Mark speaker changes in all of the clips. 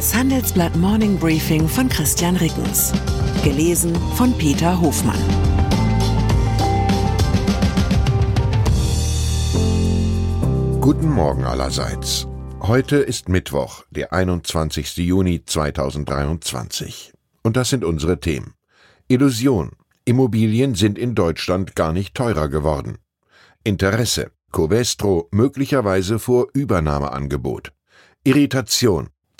Speaker 1: Das Handelsblatt Morning Briefing von Christian Rickens. Gelesen von Peter Hofmann.
Speaker 2: Guten Morgen allerseits. Heute ist Mittwoch, der 21. Juni 2023. Und das sind unsere Themen. Illusion. Immobilien sind in Deutschland gar nicht teurer geworden. Interesse. Covestro möglicherweise vor Übernahmeangebot. Irritation.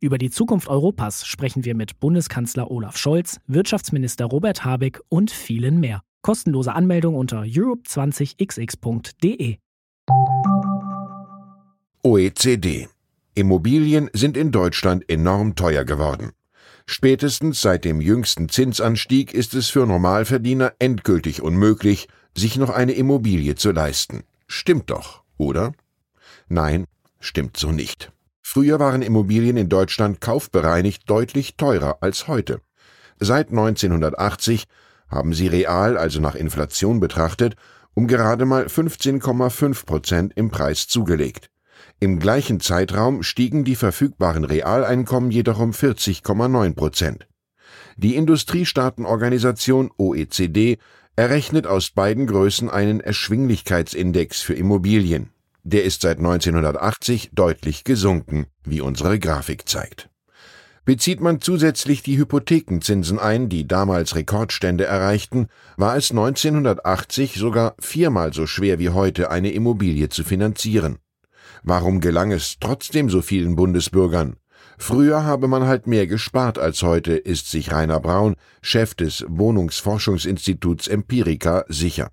Speaker 3: Über die Zukunft Europas sprechen wir mit Bundeskanzler Olaf Scholz, Wirtschaftsminister Robert Habeck und vielen mehr. Kostenlose Anmeldung unter europe20xx.de.
Speaker 2: OECD. Immobilien sind in Deutschland enorm teuer geworden. Spätestens seit dem jüngsten Zinsanstieg ist es für Normalverdiener endgültig unmöglich, sich noch eine Immobilie zu leisten. Stimmt doch, oder? Nein, stimmt so nicht. Früher waren Immobilien in Deutschland kaufbereinigt deutlich teurer als heute. Seit 1980 haben sie real, also nach Inflation betrachtet, um gerade mal 15,5 Prozent im Preis zugelegt. Im gleichen Zeitraum stiegen die verfügbaren Realeinkommen jedoch um 40,9 Prozent. Die Industriestaatenorganisation OECD errechnet aus beiden Größen einen Erschwinglichkeitsindex für Immobilien. Der ist seit 1980 deutlich gesunken, wie unsere Grafik zeigt. Bezieht man zusätzlich die Hypothekenzinsen ein, die damals Rekordstände erreichten, war es 1980 sogar viermal so schwer wie heute, eine Immobilie zu finanzieren. Warum gelang es trotzdem so vielen Bundesbürgern? Früher habe man halt mehr gespart als heute, ist sich Rainer Braun, Chef des Wohnungsforschungsinstituts Empirica, sicher.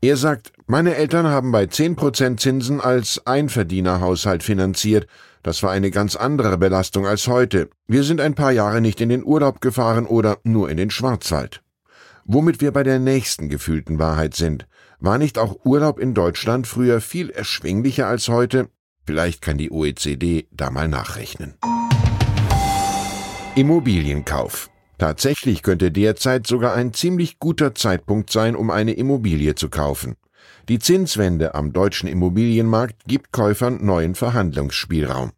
Speaker 2: Er sagt, meine Eltern haben bei 10% Zinsen als Einverdienerhaushalt finanziert. Das war eine ganz andere Belastung als heute. Wir sind ein paar Jahre nicht in den Urlaub gefahren oder nur in den Schwarzwald. Womit wir bei der nächsten gefühlten Wahrheit sind. War nicht auch Urlaub in Deutschland früher viel erschwinglicher als heute? Vielleicht kann die OECD da mal nachrechnen. Immobilienkauf. Tatsächlich könnte derzeit sogar ein ziemlich guter Zeitpunkt sein, um eine Immobilie zu kaufen. Die Zinswende am deutschen Immobilienmarkt gibt Käufern neuen Verhandlungsspielraum.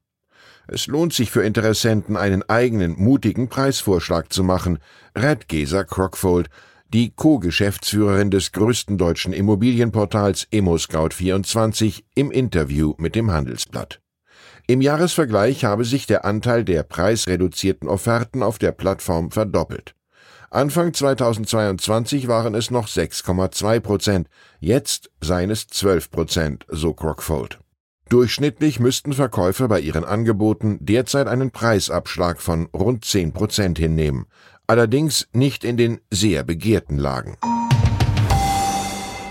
Speaker 2: Es lohnt sich für Interessenten, einen eigenen, mutigen Preisvorschlag zu machen, rät Gesa Crockfold, die Co-Geschäftsführerin des größten deutschen Immobilienportals ImmoScout24 im Interview mit dem Handelsblatt. Im Jahresvergleich habe sich der Anteil der preisreduzierten Offerten auf der Plattform verdoppelt. Anfang 2022 waren es noch 6,2 Prozent, jetzt seien es 12 Prozent, so Crockfold. Durchschnittlich müssten Verkäufer bei ihren Angeboten derzeit einen Preisabschlag von rund 10 Prozent hinnehmen, allerdings nicht in den sehr begehrten Lagen.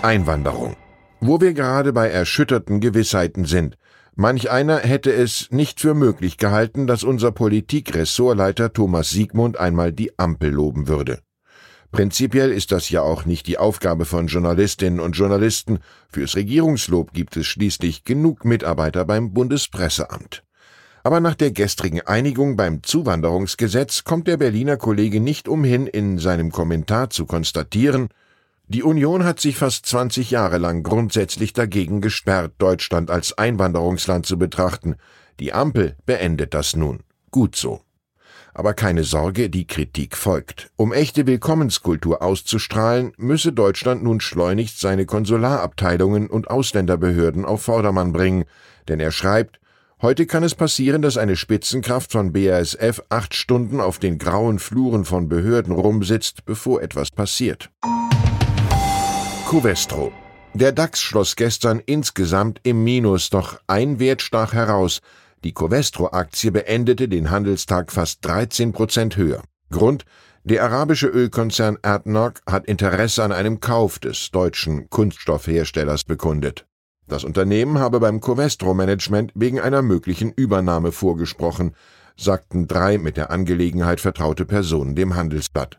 Speaker 2: Einwanderung. Wo wir gerade bei erschütterten Gewissheiten sind, Manch einer hätte es nicht für möglich gehalten, dass unser Politikressortleiter Thomas Siegmund einmal die Ampel loben würde. Prinzipiell ist das ja auch nicht die Aufgabe von Journalistinnen und Journalisten. Fürs Regierungslob gibt es schließlich genug Mitarbeiter beim Bundespresseamt. Aber nach der gestrigen Einigung beim Zuwanderungsgesetz kommt der Berliner Kollege nicht umhin, in seinem Kommentar zu konstatieren, die Union hat sich fast 20 Jahre lang grundsätzlich dagegen gesperrt, Deutschland als Einwanderungsland zu betrachten. Die Ampel beendet das nun. Gut so. Aber keine Sorge, die Kritik folgt. Um echte Willkommenskultur auszustrahlen, müsse Deutschland nun schleunigst seine Konsularabteilungen und Ausländerbehörden auf Vordermann bringen, denn er schreibt, Heute kann es passieren, dass eine Spitzenkraft von BASF acht Stunden auf den grauen Fluren von Behörden rumsitzt, bevor etwas passiert. Covestro. Der DAX schloss gestern insgesamt im Minus, doch ein Wert stach heraus. Die Covestro-Aktie beendete den Handelstag fast 13 Prozent höher. Grund? Der arabische Ölkonzern ADNOC hat Interesse an einem Kauf des deutschen Kunststoffherstellers bekundet. Das Unternehmen habe beim Covestro-Management wegen einer möglichen Übernahme vorgesprochen. sagten drei mit der Angelegenheit vertraute Personen dem Handelsblatt.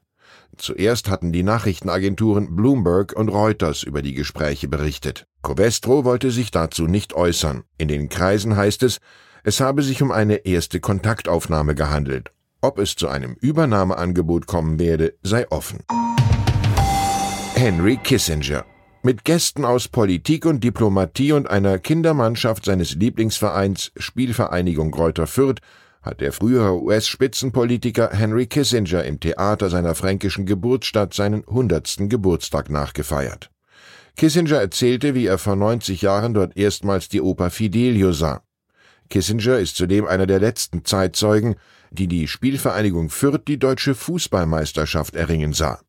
Speaker 2: Zuerst hatten die Nachrichtenagenturen Bloomberg und Reuters über die Gespräche berichtet. Covestro wollte sich dazu nicht äußern. In den Kreisen heißt es, es habe sich um eine erste Kontaktaufnahme gehandelt. Ob es zu einem Übernahmeangebot kommen werde, sei offen. Henry Kissinger mit Gästen aus Politik und Diplomatie und einer Kindermannschaft seines Lieblingsvereins Spielvereinigung Greuther Fürth hat der frühere US-Spitzenpolitiker Henry Kissinger im Theater seiner fränkischen Geburtsstadt seinen hundertsten Geburtstag nachgefeiert. Kissinger erzählte, wie er vor 90 Jahren dort erstmals die Oper Fidelio sah. Kissinger ist zudem einer der letzten Zeitzeugen, die die Spielvereinigung Fürth die deutsche Fußballmeisterschaft erringen sah.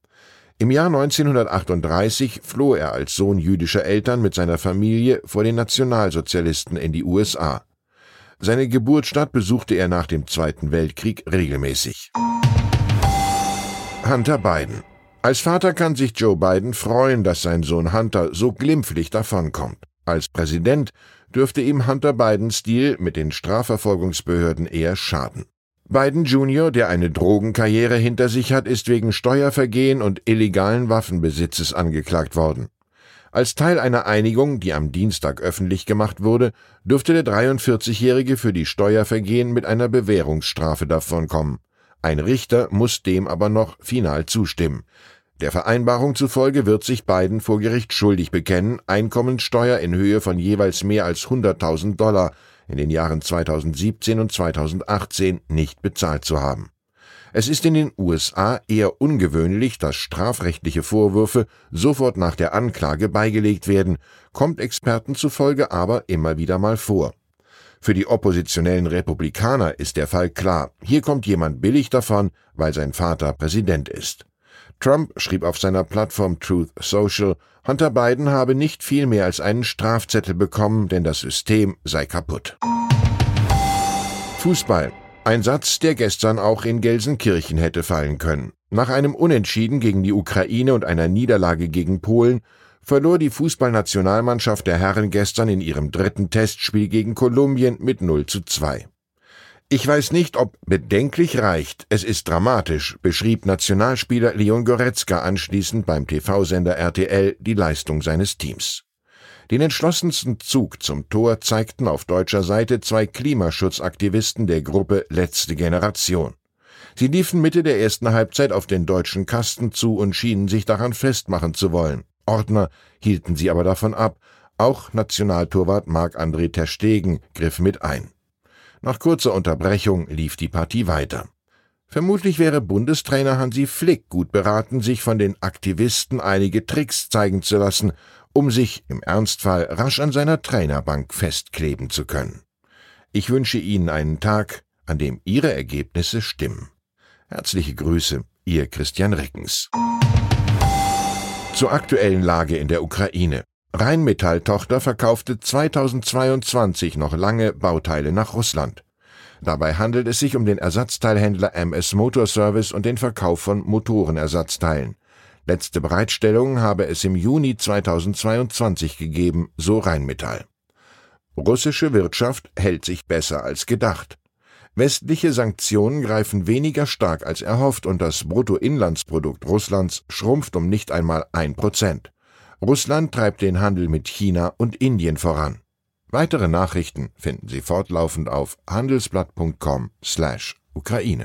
Speaker 2: Im Jahr 1938 floh er als Sohn jüdischer Eltern mit seiner Familie vor den Nationalsozialisten in die USA. Seine Geburtsstadt besuchte er nach dem Zweiten Weltkrieg regelmäßig. Hunter Biden. Als Vater kann sich Joe Biden freuen, dass sein Sohn Hunter so glimpflich davonkommt. Als Präsident dürfte ihm Hunter Bidens Stil mit den Strafverfolgungsbehörden eher schaden. Biden Jr., der eine Drogenkarriere hinter sich hat, ist wegen Steuervergehen und illegalen Waffenbesitzes angeklagt worden. Als Teil einer Einigung, die am Dienstag öffentlich gemacht wurde, dürfte der 43-Jährige für die Steuervergehen mit einer Bewährungsstrafe davonkommen. Ein Richter muss dem aber noch final zustimmen. Der Vereinbarung zufolge wird sich Biden vor Gericht schuldig bekennen, Einkommensteuer in Höhe von jeweils mehr als 100.000 Dollar in den Jahren 2017 und 2018 nicht bezahlt zu haben. Es ist in den USA eher ungewöhnlich, dass strafrechtliche Vorwürfe sofort nach der Anklage beigelegt werden, kommt Experten zufolge aber immer wieder mal vor. Für die oppositionellen Republikaner ist der Fall klar, hier kommt jemand billig davon, weil sein Vater Präsident ist. Trump schrieb auf seiner Plattform Truth Social, Hunter Biden habe nicht viel mehr als einen Strafzettel bekommen, denn das System sei kaputt. Fußball. Ein Satz, der gestern auch in Gelsenkirchen hätte fallen können. Nach einem Unentschieden gegen die Ukraine und einer Niederlage gegen Polen verlor die Fußballnationalmannschaft der Herren gestern in ihrem dritten Testspiel gegen Kolumbien mit 0 zu 2. Ich weiß nicht, ob bedenklich reicht. Es ist dramatisch, beschrieb Nationalspieler Leon Goretzka anschließend beim TV-Sender RTL die Leistung seines Teams. Den entschlossensten Zug zum Tor zeigten auf deutscher Seite zwei Klimaschutzaktivisten der Gruppe Letzte Generation. Sie liefen Mitte der ersten Halbzeit auf den deutschen Kasten zu und schienen sich daran festmachen zu wollen. Ordner hielten sie aber davon ab. Auch Nationaltorwart Marc-André Terstegen griff mit ein. Nach kurzer Unterbrechung lief die Partie weiter. Vermutlich wäre Bundestrainer Hansi Flick gut beraten, sich von den Aktivisten einige Tricks zeigen zu lassen, um sich im Ernstfall rasch an seiner Trainerbank festkleben zu können. Ich wünsche Ihnen einen Tag, an dem Ihre Ergebnisse stimmen. Herzliche Grüße, Ihr Christian Rickens. Zur aktuellen Lage in der Ukraine. Rheinmetall-Tochter verkaufte 2022 noch lange Bauteile nach Russland. Dabei handelt es sich um den Ersatzteilhändler MS Motor Service und den Verkauf von Motorenersatzteilen. Letzte Bereitstellung habe es im Juni 2022 gegeben, so Rheinmetall. Russische Wirtschaft hält sich besser als gedacht. Westliche Sanktionen greifen weniger stark als erhofft und das Bruttoinlandsprodukt Russlands schrumpft um nicht einmal ein Prozent. Russland treibt den Handel mit China und Indien voran. Weitere Nachrichten finden Sie fortlaufend auf handelsblatt.com/Ukraine.